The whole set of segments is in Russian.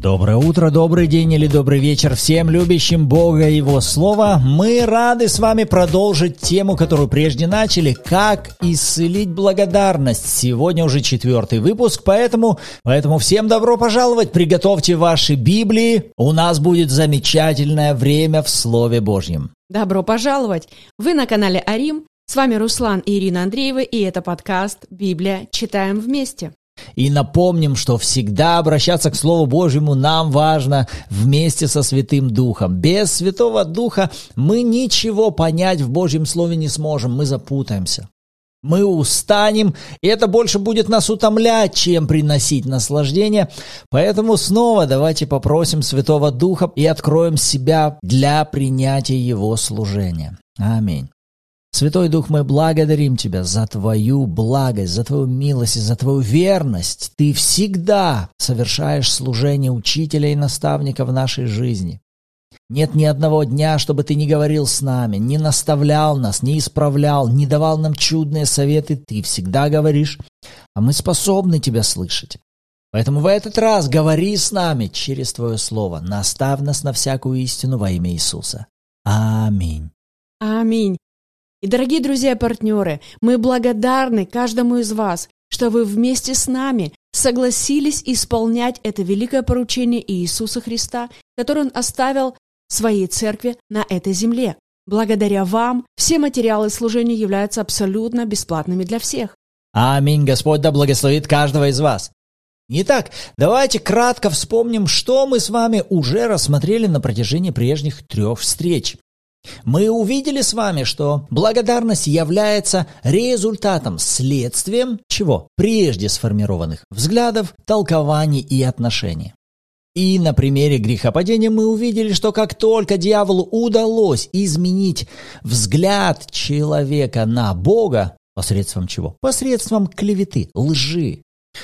Доброе утро, добрый день или добрый вечер всем любящим Бога и Его Слово. Мы рады с вами продолжить тему, которую прежде начали, как исцелить благодарность. Сегодня уже четвертый выпуск, поэтому, поэтому всем добро пожаловать, приготовьте ваши Библии, у нас будет замечательное время в Слове Божьем. Добро пожаловать! Вы на канале Арим, с вами Руслан и Ирина Андреева, и это подкаст «Библия. Читаем вместе». И напомним, что всегда обращаться к Слову Божьему нам важно вместе со Святым Духом. Без Святого Духа мы ничего понять в Божьем Слове не сможем, мы запутаемся. Мы устанем, и это больше будет нас утомлять, чем приносить наслаждение. Поэтому снова давайте попросим Святого Духа и откроем себя для принятия Его служения. Аминь. Святой Дух, мы благодарим Тебя за Твою благость, за Твою милость и за Твою верность. Ты всегда совершаешь служение учителя и наставника в нашей жизни. Нет ни одного дня, чтобы Ты не говорил с нами, не наставлял нас, не исправлял, не давал нам чудные советы. Ты всегда говоришь, а мы способны Тебя слышать. Поэтому в этот раз говори с нами через Твое Слово. Наставь нас на всякую истину во имя Иисуса. Аминь. Аминь. И, дорогие друзья и партнеры, мы благодарны каждому из вас, что вы вместе с нами согласились исполнять это великое поручение Иисуса Христа, которое Он оставил своей церкви на этой земле. Благодаря вам все материалы служения являются абсолютно бесплатными для всех. Аминь. Господь да благословит каждого из вас. Итак, давайте кратко вспомним, что мы с вами уже рассмотрели на протяжении прежних трех встреч. Мы увидели с вами, что благодарность является результатом, следствием чего? Прежде сформированных взглядов, толкований и отношений. И на примере грехопадения мы увидели, что как только дьяволу удалось изменить взгляд человека на Бога, посредством чего? Посредством клеветы, лжи,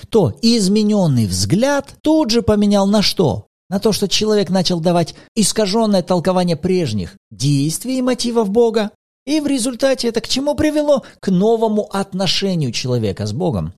то измененный взгляд тут же поменял на что? На то, что человек начал давать искаженное толкование прежних действий и мотивов Бога, и в результате это к чему привело? К новому отношению человека с Богом.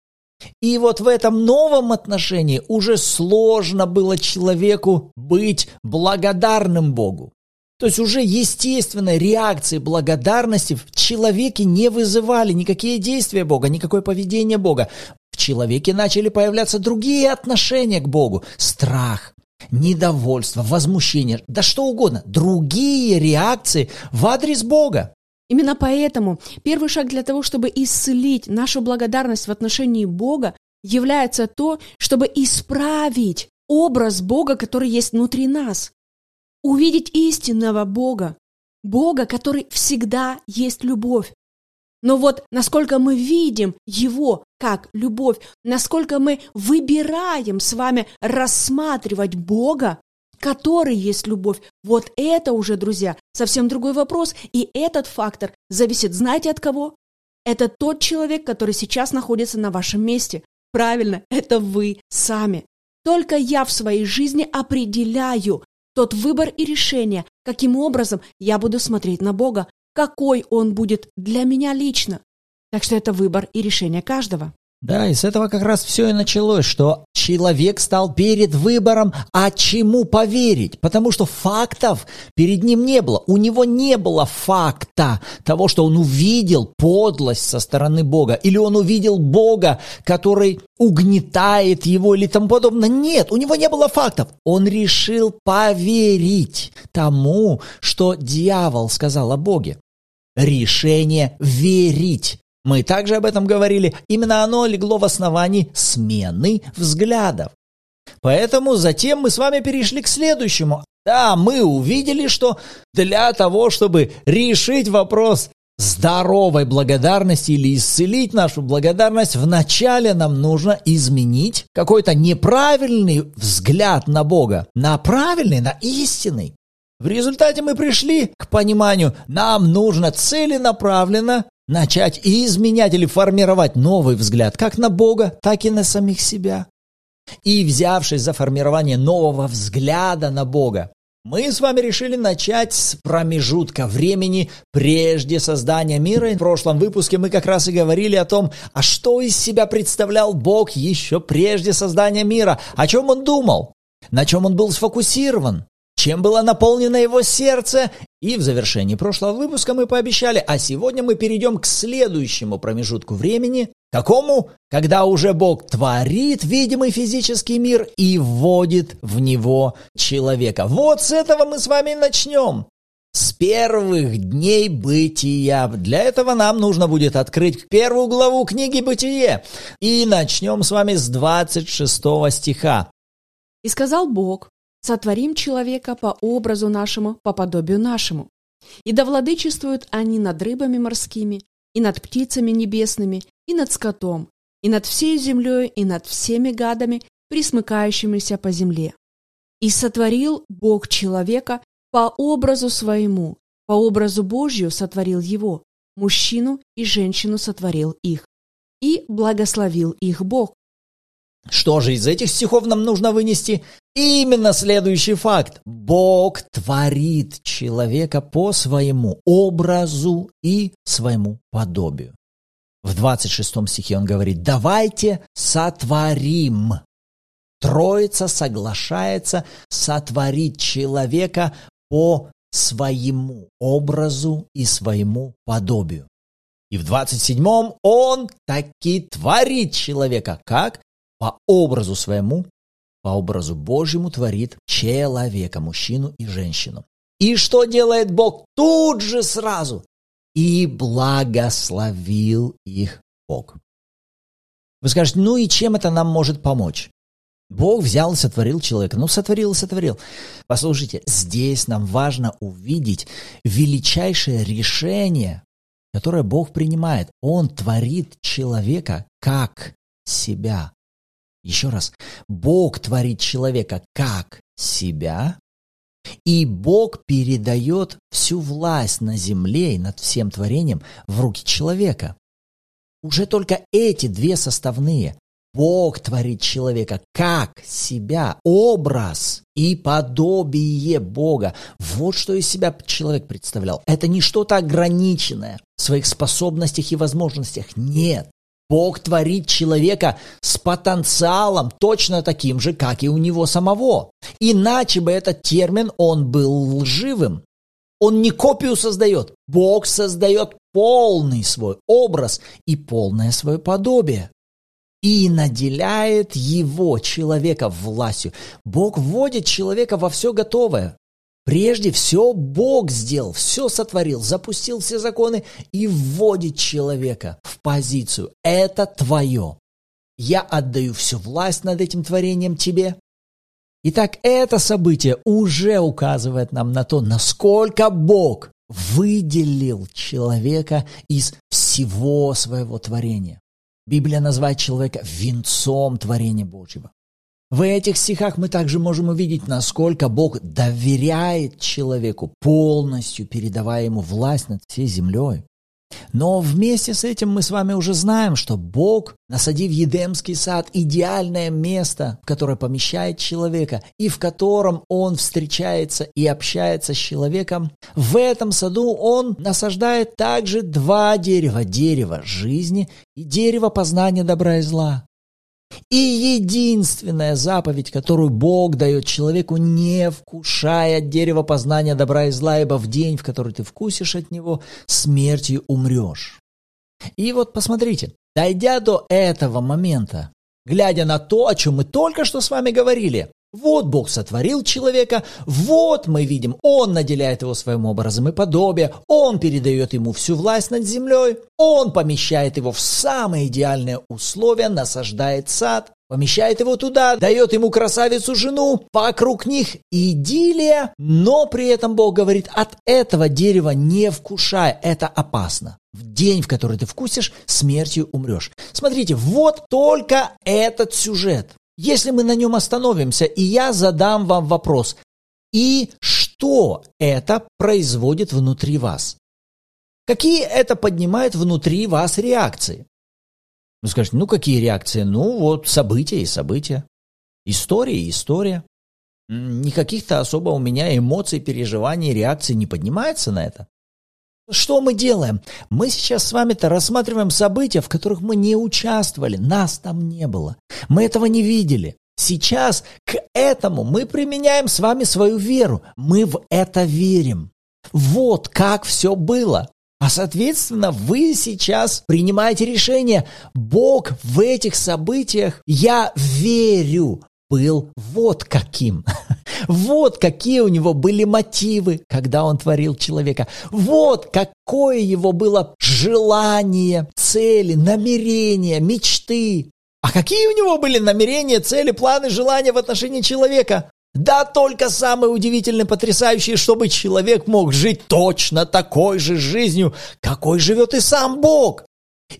И вот в этом новом отношении уже сложно было человеку быть благодарным Богу. То есть уже естественной реакции благодарности в человеке не вызывали никакие действия Бога, никакое поведение Бога. В человеке начали появляться другие отношения к Богу. Страх, недовольство, возмущение, да что угодно, другие реакции в адрес Бога. Именно поэтому первый шаг для того, чтобы исцелить нашу благодарность в отношении Бога, является то, чтобы исправить образ Бога, который есть внутри нас. Увидеть истинного Бога, Бога, который всегда есть любовь, но вот насколько мы видим Его как любовь, насколько мы выбираем с вами рассматривать Бога, который есть любовь, вот это уже, друзья, совсем другой вопрос. И этот фактор зависит, знаете, от кого? Это тот человек, который сейчас находится на вашем месте. Правильно, это вы сами. Только я в своей жизни определяю тот выбор и решение, каким образом я буду смотреть на Бога, какой он будет для меня лично. Так что это выбор и решение каждого. Да, и с этого как раз все и началось, что человек стал перед выбором, а чему поверить, потому что фактов перед ним не было. У него не было факта того, что он увидел подлость со стороны Бога, или он увидел Бога, который угнетает его или тому подобное. Нет, у него не было фактов. Он решил поверить тому, что дьявол сказал о Боге решение верить. Мы также об этом говорили. Именно оно легло в основании смены взглядов. Поэтому затем мы с вами перешли к следующему. Да, мы увидели, что для того, чтобы решить вопрос здоровой благодарности или исцелить нашу благодарность, вначале нам нужно изменить какой-то неправильный взгляд на Бога, на правильный, на истинный. В результате мы пришли к пониманию, нам нужно целенаправленно начать изменять или формировать новый взгляд как на Бога, так и на самих себя. И взявшись за формирование нового взгляда на Бога, мы с вами решили начать с промежутка времени прежде создания мира. В прошлом выпуске мы как раз и говорили о том, а что из себя представлял Бог еще прежде создания мира, о чем он думал. на чем он был сфокусирован, чем было наполнено его сердце. И в завершении прошлого выпуска мы пообещали, а сегодня мы перейдем к следующему промежутку времени. Какому? Когда уже Бог творит видимый физический мир и вводит в него человека. Вот с этого мы с вами начнем. С первых дней бытия. Для этого нам нужно будет открыть первую главу книги «Бытие». И начнем с вами с 26 стиха. «И сказал Бог, Сотворим человека по образу нашему, по подобию нашему. И да владычествуют они над рыбами морскими, и над птицами небесными, и над скотом, и над всей землей, и над всеми гадами, присмыкающимися по земле. И сотворил Бог человека по образу своему, по образу Божью сотворил его, мужчину и женщину сотворил их. И благословил их Бог. Что же из этих стихов нам нужно вынести? Именно следующий факт. Бог творит человека по своему образу и своему подобию. В 26 стихе он говорит, давайте сотворим. Троица соглашается сотворить человека по своему образу и своему подобию. И в 27-м он таки творит человека. Как? По образу своему, по образу Божьему творит человека, мужчину и женщину. И что делает Бог тут же сразу? И благословил их Бог. Вы скажете, ну и чем это нам может помочь? Бог взял и сотворил человека. Ну, сотворил и сотворил. Послушайте, здесь нам важно увидеть величайшее решение, которое Бог принимает. Он творит человека как себя. Еще раз, Бог творит человека как себя, и Бог передает всю власть на земле и над всем творением в руки человека. Уже только эти две составные Бог творит человека как себя, образ и подобие Бога. Вот что из себя человек представлял. Это не что-то ограниченное в своих способностях и возможностях. Нет. Бог творит человека с потенциалом точно таким же, как и у него самого. Иначе бы этот термин, он был лживым. Он не копию создает. Бог создает полный свой образ и полное свое подобие. И наделяет его, человека, властью. Бог вводит человека во все готовое. Прежде все Бог сделал, все сотворил, запустил все законы и вводит человека в позицию. Это твое. Я отдаю всю власть над этим творением тебе. Итак, это событие уже указывает нам на то, насколько Бог выделил человека из всего своего творения. Библия называет человека венцом творения Божьего. В этих стихах мы также можем увидеть, насколько Бог доверяет человеку, полностью передавая ему власть над всей землей. Но вместе с этим мы с вами уже знаем, что Бог, насадив Едемский сад, идеальное место, в которое помещает человека и в котором он встречается и общается с человеком, в этом саду он насаждает также два дерева. Дерево жизни и дерево познания добра и зла. И единственная заповедь, которую Бог дает человеку, не вкушая от дерева познания добра и зла, ибо в день, в который ты вкусишь от него, смертью умрешь. И вот посмотрите, дойдя до этого момента, глядя на то, о чем мы только что с вами говорили, вот Бог сотворил человека, вот мы видим, Он наделяет его своим образом и подобием, Он передает ему всю власть над землей, Он помещает его в самые идеальные условия, насаждает сад, помещает его туда, дает ему красавицу жену, вокруг них идиллия, но при этом Бог говорит, от этого дерева не вкушай, это опасно. В день, в который ты вкусишь, смертью умрешь. Смотрите, вот только этот сюжет. Если мы на нем остановимся, и я задам вам вопрос, и что это производит внутри вас? Какие это поднимает внутри вас реакции? Вы скажете, ну какие реакции? Ну вот события и события. История и история. Никаких-то особо у меня эмоций, переживаний, реакций не поднимается на это. Что мы делаем? Мы сейчас с вами-то рассматриваем события, в которых мы не участвовали, нас там не было. Мы этого не видели. Сейчас к этому мы применяем с вами свою веру. Мы в это верим. Вот как все было. А соответственно, вы сейчас принимаете решение. Бог в этих событиях, я верю, был вот каким. Вот какие у него были мотивы, когда он творил человека. Вот какое его было желание, цели, намерения, мечты. А какие у него были намерения, цели, планы, желания в отношении человека? Да только самое удивительное, потрясающее, чтобы человек мог жить точно такой же жизнью, какой живет и сам Бог.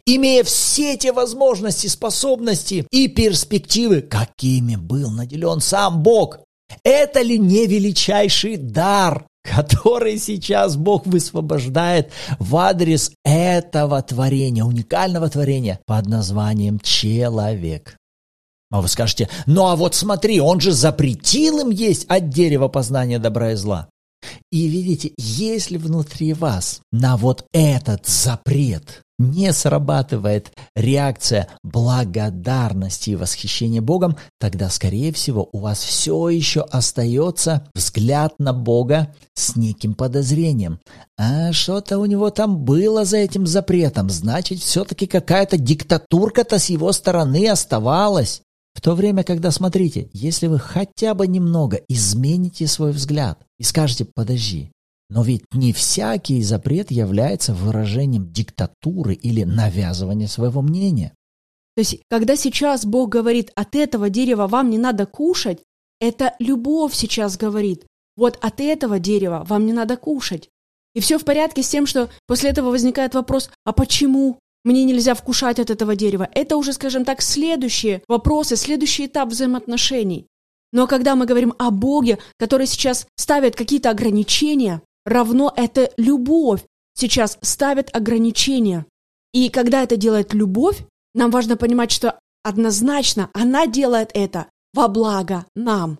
Имея все те возможности, способности и перспективы, какими был наделен сам Бог. Это ли не величайший дар, который сейчас Бог высвобождает в адрес этого творения, уникального творения под названием человек? А вы скажете, ну а вот смотри, он же запретил им есть от дерева познания добра и зла. И видите, если внутри вас на вот этот запрет не срабатывает реакция благодарности и восхищения Богом, тогда, скорее всего, у вас все еще остается взгляд на Бога с неким подозрением. А что-то у него там было за этим запретом, значит, все-таки какая-то диктатурка-то с его стороны оставалась. В то время, когда, смотрите, если вы хотя бы немного измените свой взгляд и скажете «подожди», но ведь не всякий запрет является выражением диктатуры или навязывания своего мнения. То есть, когда сейчас Бог говорит, от этого дерева вам не надо кушать, это любовь сейчас говорит, вот от этого дерева вам не надо кушать. И все в порядке с тем, что после этого возникает вопрос, а почему? мне нельзя вкушать от этого дерева. Это уже, скажем так, следующие вопросы, следующий этап взаимоотношений. Но когда мы говорим о Боге, который сейчас ставит какие-то ограничения, равно это любовь сейчас ставит ограничения. И когда это делает любовь, нам важно понимать, что однозначно она делает это во благо нам.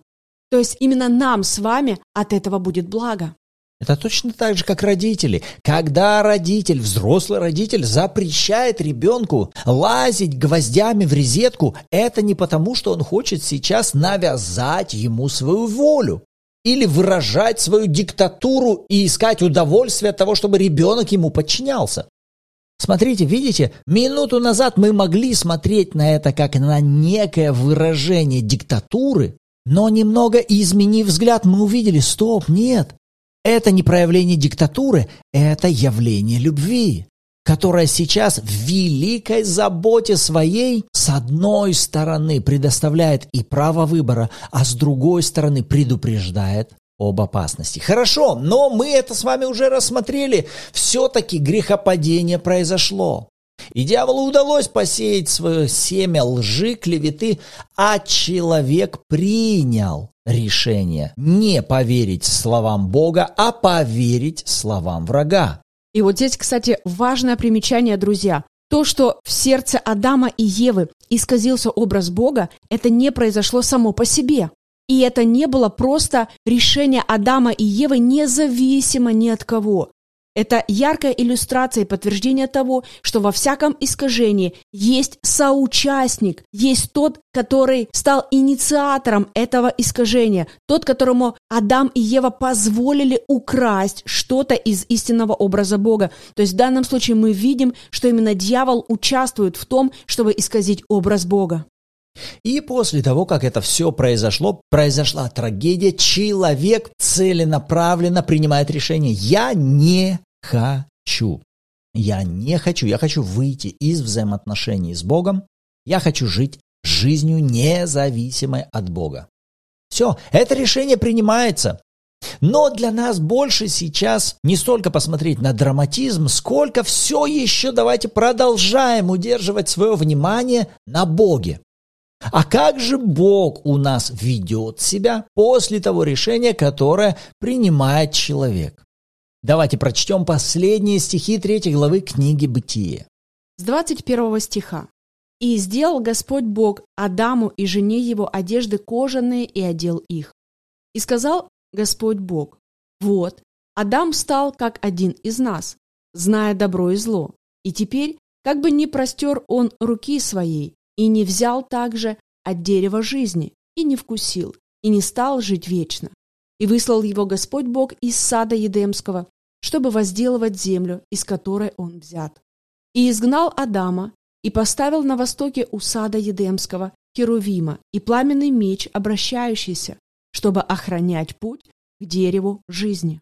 То есть именно нам с вами от этого будет благо. Это точно так же, как родители. Когда родитель, взрослый родитель, запрещает ребенку лазить гвоздями в резетку, это не потому, что он хочет сейчас навязать ему свою волю или выражать свою диктатуру и искать удовольствие от того, чтобы ребенок ему подчинялся. Смотрите, видите, минуту назад мы могли смотреть на это как на некое выражение диктатуры, но немного изменив взгляд, мы увидели, стоп, нет, это не проявление диктатуры, это явление любви, которая сейчас в великой заботе своей с одной стороны предоставляет и право выбора, а с другой стороны предупреждает об опасности. Хорошо, но мы это с вами уже рассмотрели. Все-таки грехопадение произошло. И дьяволу удалось посеять свое семя лжи, клеветы, а человек принял решение не поверить словам Бога, а поверить словам врага. И вот здесь, кстати, важное примечание, друзья. То, что в сердце Адама и Евы исказился образ Бога, это не произошло само по себе. И это не было просто решение Адама и Евы независимо ни от кого. Это яркая иллюстрация и подтверждение того, что во всяком искажении есть соучастник, есть тот, который стал инициатором этого искажения, тот, которому Адам и Ева позволили украсть что-то из истинного образа Бога. То есть в данном случае мы видим, что именно дьявол участвует в том, чтобы исказить образ Бога. И после того, как это все произошло, произошла трагедия, человек целенаправленно принимает решение «я не хочу. Я не хочу, я хочу выйти из взаимоотношений с Богом. Я хочу жить жизнью независимой от Бога. Все, это решение принимается. Но для нас больше сейчас не столько посмотреть на драматизм, сколько все еще давайте продолжаем удерживать свое внимание на Боге. А как же Бог у нас ведет себя после того решения, которое принимает человек? Давайте прочтем последние стихи третьей главы книги «Бытие». С 21 стиха. «И сделал Господь Бог Адаму и жене его одежды кожаные и одел их. И сказал Господь Бог, вот, Адам стал как один из нас, зная добро и зло. И теперь, как бы не простер он руки своей и не взял также от дерева жизни, и не вкусил, и не стал жить вечно. И выслал его Господь Бог из сада Едемского, чтобы возделывать землю, из которой он взят. И изгнал Адама, и поставил на востоке у сада Едемского Херувима и пламенный меч, обращающийся, чтобы охранять путь к дереву жизни.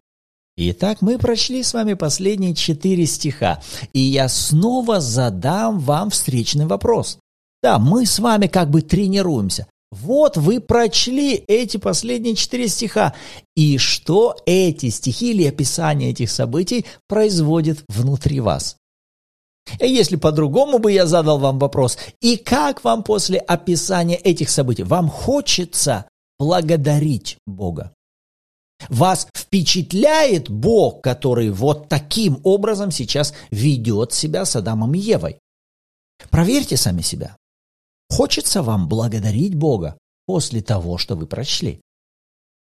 Итак, мы прочли с вами последние четыре стиха, и я снова задам вам встречный вопрос. Да, мы с вами как бы тренируемся. Вот вы прочли эти последние четыре стиха. И что эти стихи или описание этих событий производит внутри вас? Если по-другому бы я задал вам вопрос, и как вам после описания этих событий? Вам хочется благодарить Бога? Вас впечатляет Бог, который вот таким образом сейчас ведет себя с Адамом и Евой? Проверьте сами себя. Хочется вам благодарить Бога после того, что вы прочли?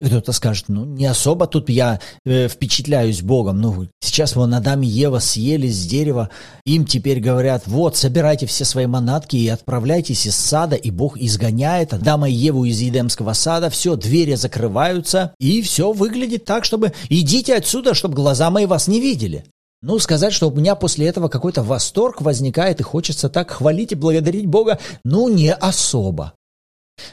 Кто-то скажет, ну, не особо тут я э, впечатляюсь Богом. Ну, сейчас вон Адам и Ева съели с дерева. Им теперь говорят, вот, собирайте все свои манатки и отправляйтесь из сада. И Бог изгоняет Адама и Еву из Едемского сада. Все, двери закрываются. И все выглядит так, чтобы идите отсюда, чтобы глаза мои вас не видели. Ну, сказать, что у меня после этого какой-то восторг возникает и хочется так хвалить и благодарить Бога, ну, не особо.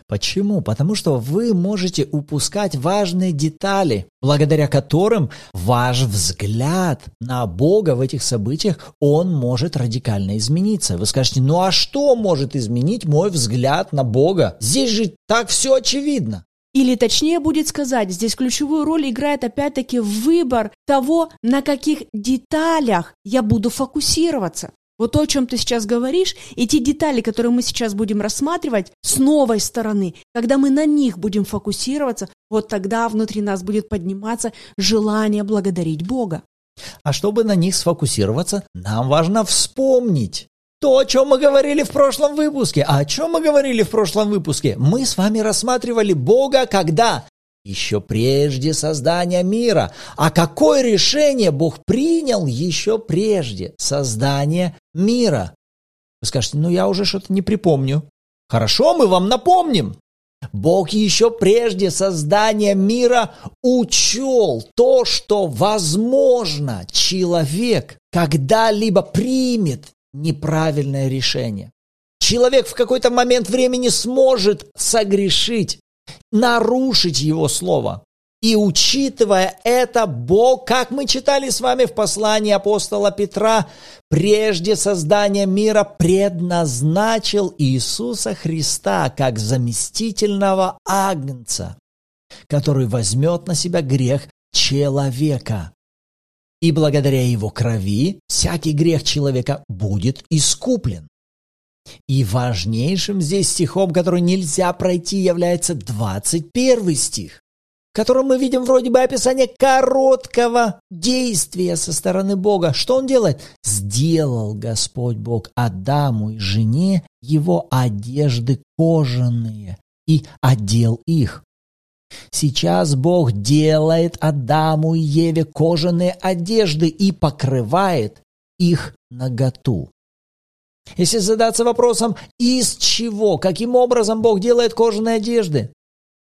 Почему? Потому что вы можете упускать важные детали, благодаря которым ваш взгляд на Бога в этих событиях, он может радикально измениться. Вы скажете, ну а что может изменить мой взгляд на Бога? Здесь же так все очевидно. Или точнее будет сказать, здесь ключевую роль играет опять-таки выбор того, на каких деталях я буду фокусироваться. Вот то, о чем ты сейчас говоришь, и те детали, которые мы сейчас будем рассматривать с новой стороны, когда мы на них будем фокусироваться, вот тогда внутри нас будет подниматься желание благодарить Бога. А чтобы на них сфокусироваться, нам важно вспомнить то, о чем мы говорили в прошлом выпуске. А о чем мы говорили в прошлом выпуске? Мы с вами рассматривали Бога когда? еще прежде создания мира. А какое решение Бог принял еще прежде создания мира? Вы скажете, ну я уже что-то не припомню. Хорошо, мы вам напомним. Бог еще прежде создания мира учел то, что возможно человек когда-либо примет неправильное решение. Человек в какой-то момент времени сможет согрешить, нарушить его слово. И учитывая это, Бог, как мы читали с вами в послании апостола Петра, прежде создания мира предназначил Иисуса Христа как заместительного агнца, который возьмет на себя грех человека. И благодаря его крови всякий грех человека будет искуплен. И важнейшим здесь стихом, который нельзя пройти, является 21 стих, в котором мы видим вроде бы описание короткого действия со стороны Бога. Что он делает? «Сделал Господь Бог Адаму и жене его одежды кожаные и одел их». Сейчас Бог делает Адаму и Еве кожаные одежды и покрывает их наготу. Если задаться вопросом, из чего, каким образом Бог делает кожаные одежды?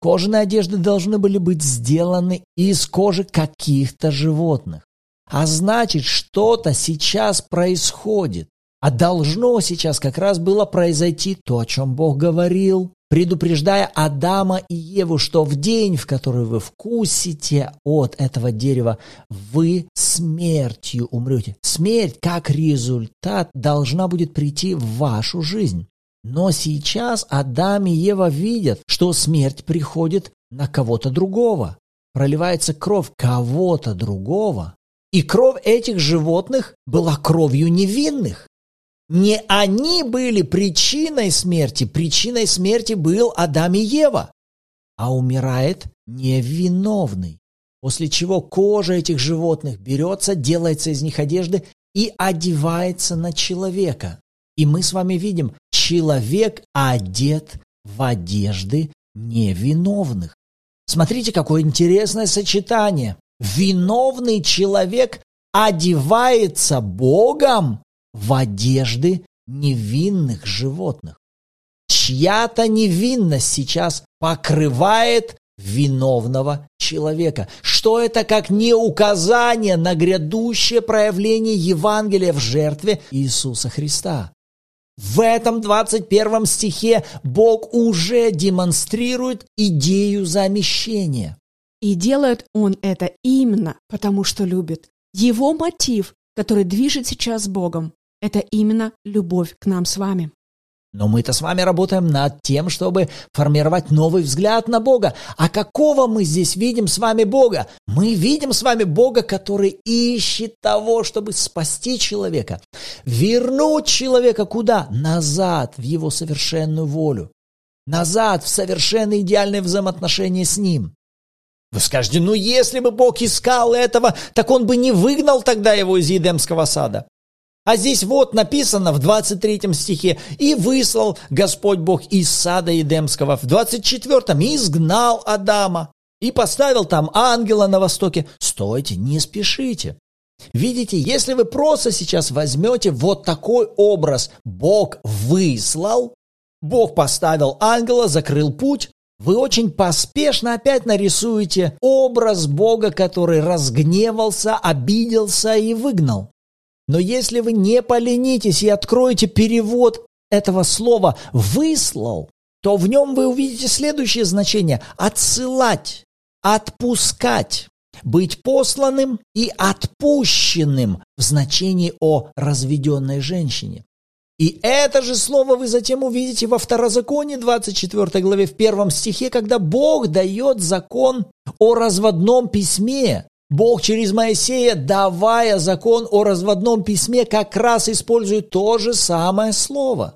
Кожаные одежды должны были быть сделаны из кожи каких-то животных. А значит, что-то сейчас происходит. А должно сейчас как раз было произойти то, о чем Бог говорил предупреждая Адама и Еву, что в день, в который вы вкусите от этого дерева, вы смертью умрете. Смерть как результат должна будет прийти в вашу жизнь. Но сейчас Адам и Ева видят, что смерть приходит на кого-то другого. Проливается кровь кого-то другого. И кровь этих животных была кровью невинных. Не они были причиной смерти, причиной смерти был Адам и Ева, а умирает невиновный. После чего кожа этих животных берется, делается из них одежды и одевается на человека. И мы с вами видим, человек одет в одежды невиновных. Смотрите, какое интересное сочетание. Виновный человек одевается Богом в одежды невинных животных. чья-то невинность сейчас покрывает виновного человека. Что это как не указание на грядущее проявление Евангелия в жертве Иисуса Христа? В этом 21 стихе Бог уже демонстрирует идею замещения. И делает он это именно потому, что любит. Его мотив, который движет сейчас Богом, это именно любовь к нам с вами. Но мы-то с вами работаем над тем, чтобы формировать новый взгляд на Бога. А какого мы здесь видим с вами Бога? Мы видим с вами Бога, который ищет того, чтобы спасти человека. Вернуть человека куда? Назад, в его совершенную волю. Назад, в совершенно идеальные взаимоотношения с Ним. Вы скажете, ну если бы Бог искал этого, так Он бы не выгнал тогда его из Едемского сада. А здесь вот написано в 23 стихе, «И выслал Господь Бог из сада Едемского». В 24-м «изгнал Адама» и поставил там ангела на востоке. Стойте, не спешите. Видите, если вы просто сейчас возьмете вот такой образ «Бог выслал», Бог поставил ангела, закрыл путь, вы очень поспешно опять нарисуете образ Бога, который разгневался, обиделся и выгнал. Но если вы не поленитесь и откроете перевод этого слова «выслал», то в нем вы увидите следующее значение – отсылать, отпускать, быть посланным и отпущенным в значении о разведенной женщине. И это же слово вы затем увидите во Второзаконии 24 главе в первом стихе, когда Бог дает закон о разводном письме, Бог через Моисея, давая закон о разводном письме, как раз использует то же самое слово.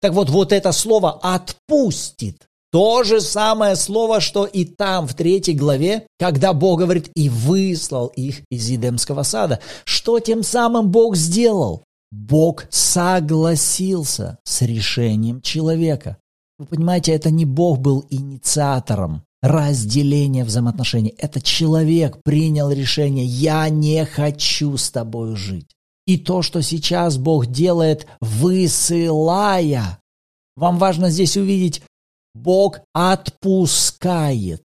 Так вот, вот это слово «отпустит» То же самое слово, что и там, в третьей главе, когда Бог говорит «и выслал их из Едемского сада». Что тем самым Бог сделал? Бог согласился с решением человека. Вы понимаете, это не Бог был инициатором разделение взаимоотношений. Это человек принял решение, я не хочу с тобой жить. И то, что сейчас Бог делает, высылая, вам важно здесь увидеть, Бог отпускает.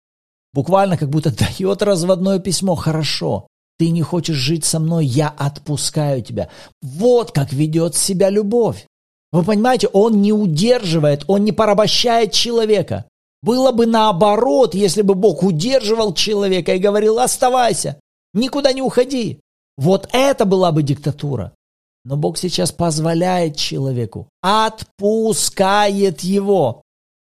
Буквально как будто дает разводное письмо. Хорошо, ты не хочешь жить со мной, я отпускаю тебя. Вот как ведет себя любовь. Вы понимаете, он не удерживает, он не порабощает человека. Было бы наоборот, если бы Бог удерживал человека и говорил, оставайся, никуда не уходи. Вот это была бы диктатура. Но Бог сейчас позволяет человеку, отпускает его.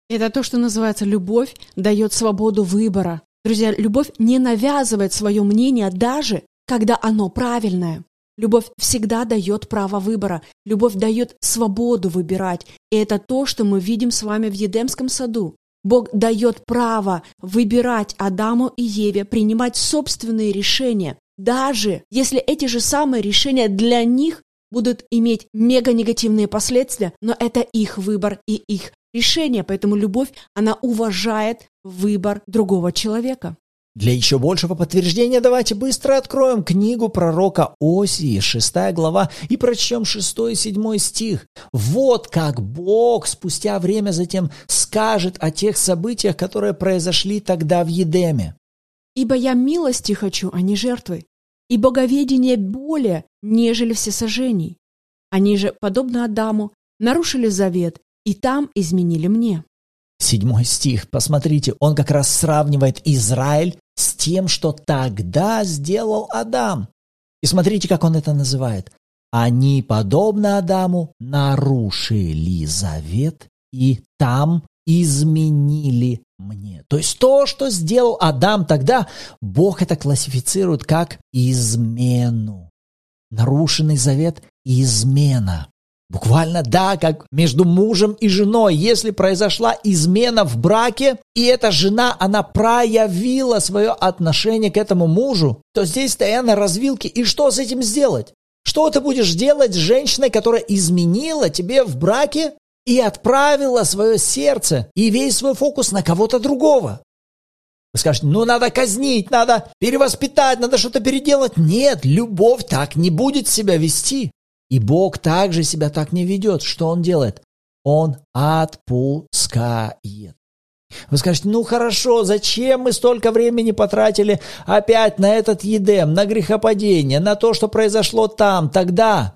Это то, что называется любовь, дает свободу выбора. Друзья, любовь не навязывает свое мнение даже, когда оно правильное. Любовь всегда дает право выбора. Любовь дает свободу выбирать. И это то, что мы видим с вами в Едемском саду. Бог дает право выбирать Адаму и Еве, принимать собственные решения, даже если эти же самые решения для них будут иметь мега негативные последствия, но это их выбор и их решение, поэтому любовь, она уважает выбор другого человека. Для еще большего подтверждения давайте быстро откроем книгу пророка Осии, 6 глава, и прочтем 6 и 7 стих. Вот как Бог спустя время затем скажет о тех событиях, которые произошли тогда в Едеме. «Ибо я милости хочу, а не жертвы, и боговедение более, нежели всесожжений. Они же, подобно Адаму, нарушили завет, и там изменили мне». Седьмой стих, посмотрите, он как раз сравнивает Израиль с тем, что тогда сделал Адам. И смотрите, как он это называет. Они, подобно Адаму, нарушили завет и там изменили мне. То есть то, что сделал Адам тогда, Бог это классифицирует как измену. Нарушенный завет – измена. Буквально да, как между мужем и женой. Если произошла измена в браке, и эта жена, она проявила свое отношение к этому мужу, то здесь стоят на развилке. И что с этим сделать? Что ты будешь делать с женщиной, которая изменила тебе в браке и отправила свое сердце и весь свой фокус на кого-то другого? Вы скажете, ну надо казнить, надо перевоспитать, надо что-то переделать. Нет, любовь так не будет себя вести. И Бог также себя так не ведет. Что Он делает? Он отпускает. Вы скажете, ну хорошо, зачем мы столько времени потратили опять на этот едем, на грехопадение, на то, что произошло там, тогда?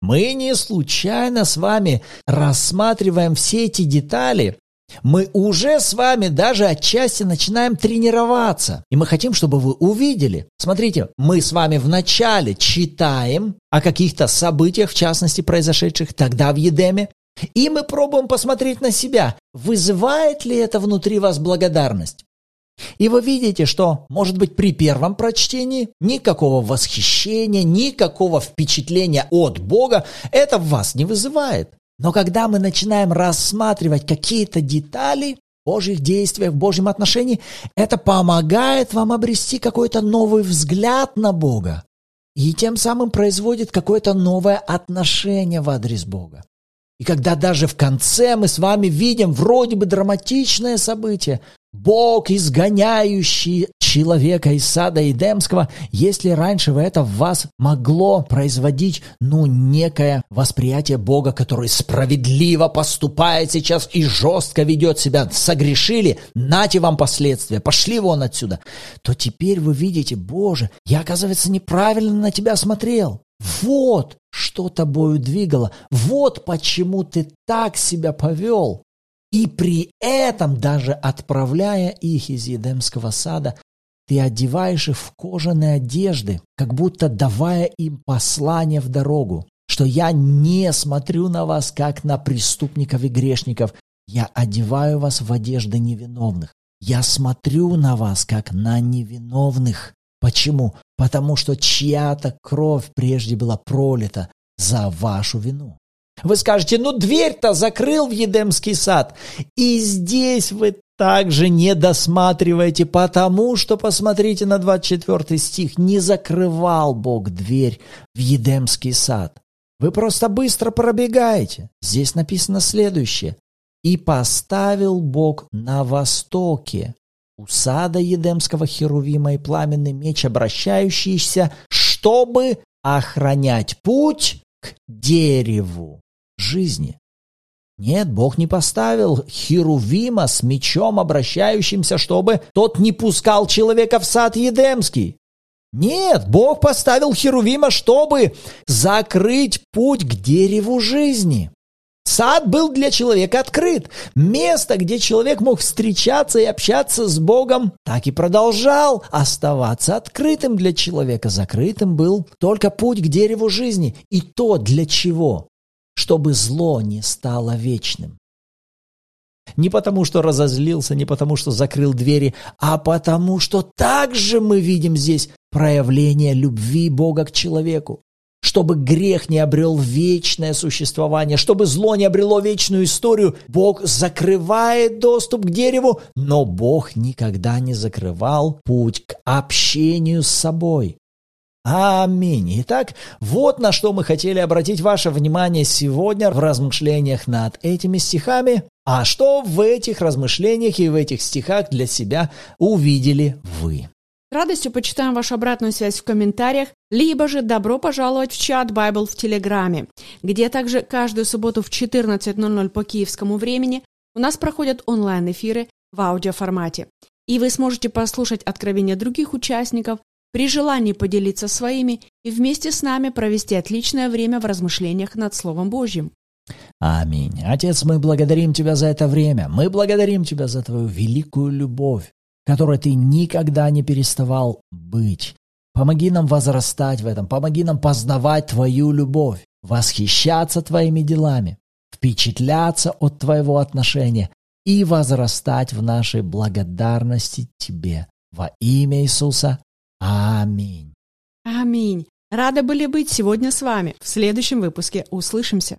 Мы не случайно с вами рассматриваем все эти детали, мы уже с вами даже отчасти начинаем тренироваться. И мы хотим, чтобы вы увидели. Смотрите, мы с вами вначале читаем о каких-то событиях, в частности, произошедших тогда в Едеме, и мы пробуем посмотреть на себя, вызывает ли это внутри вас благодарность. И вы видите, что, может быть, при первом прочтении никакого восхищения, никакого впечатления от Бога это в вас не вызывает. Но когда мы начинаем рассматривать какие-то детали Божьих действий, в Божьем отношении, это помогает вам обрести какой-то новый взгляд на Бога. И тем самым производит какое-то новое отношение в адрес Бога. И когда даже в конце мы с вами видим вроде бы драматичное событие, Бог, изгоняющий человека из сада Эдемского, если раньше в это в вас могло производить, ну, некое восприятие Бога, который справедливо поступает сейчас и жестко ведет себя, согрешили, нате вам последствия, пошли вон отсюда, то теперь вы видите, Боже, я, оказывается, неправильно на тебя смотрел. Вот что тобою двигало, вот почему ты так себя повел. И при этом, даже отправляя их из Едемского сада, ты одеваешь их в кожаные одежды, как будто давая им послание в дорогу, что я не смотрю на вас, как на преступников и грешников, я одеваю вас в одежды невиновных. Я смотрю на вас, как на невиновных. Почему? Потому что чья-то кровь прежде была пролита за вашу вину. Вы скажете, ну дверь-то закрыл в Едемский сад. И здесь вы также не досматриваете, потому что, посмотрите на 24 стих, не закрывал Бог дверь в Едемский сад. Вы просто быстро пробегаете. Здесь написано следующее. «И поставил Бог на востоке у сада Едемского Херувима и пламенный меч, обращающийся, чтобы охранять путь к дереву жизни. Нет, Бог не поставил Херувима с мечом, обращающимся, чтобы тот не пускал человека в сад Едемский. Нет, Бог поставил Херувима, чтобы закрыть путь к дереву жизни. Сад был для человека открыт. Место, где человек мог встречаться и общаться с Богом, так и продолжал оставаться открытым для человека. Закрытым был только путь к дереву жизни. И то для чего? Чтобы зло не стало вечным. Не потому, что разозлился, не потому, что закрыл двери, а потому, что также мы видим здесь проявление любви Бога к человеку чтобы грех не обрел вечное существование, чтобы зло не обрело вечную историю. Бог закрывает доступ к дереву, но Бог никогда не закрывал путь к общению с собой. Аминь. Итак, вот на что мы хотели обратить ваше внимание сегодня в размышлениях над этими стихами. А что в этих размышлениях и в этих стихах для себя увидели вы? радостью почитаем вашу обратную связь в комментариях, либо же добро пожаловать в чат Bible в Телеграме, где также каждую субботу в 14.00 по киевскому времени у нас проходят онлайн-эфиры в аудиоформате. И вы сможете послушать откровения других участников, при желании поделиться своими и вместе с нами провести отличное время в размышлениях над Словом Божьим. Аминь. Отец, мы благодарим Тебя за это время. Мы благодарим Тебя за Твою великую любовь которой ты никогда не переставал быть. Помоги нам возрастать в этом, помоги нам познавать Твою любовь, восхищаться Твоими делами, впечатляться от Твоего отношения и возрастать в нашей благодарности Тебе. Во имя Иисуса. Аминь. Аминь. Рада были быть сегодня с вами. В следующем выпуске услышимся.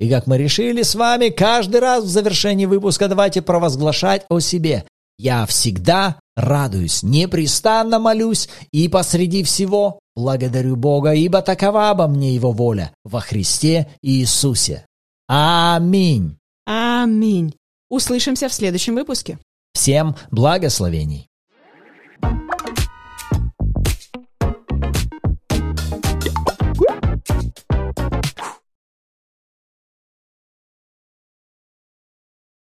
И как мы решили с вами, каждый раз в завершении выпуска давайте провозглашать о себе. Я всегда радуюсь, непрестанно молюсь и посреди всего благодарю Бога, ибо такова обо мне Его воля во Христе Иисусе. Аминь. Аминь. Услышимся в следующем выпуске. Всем благословений.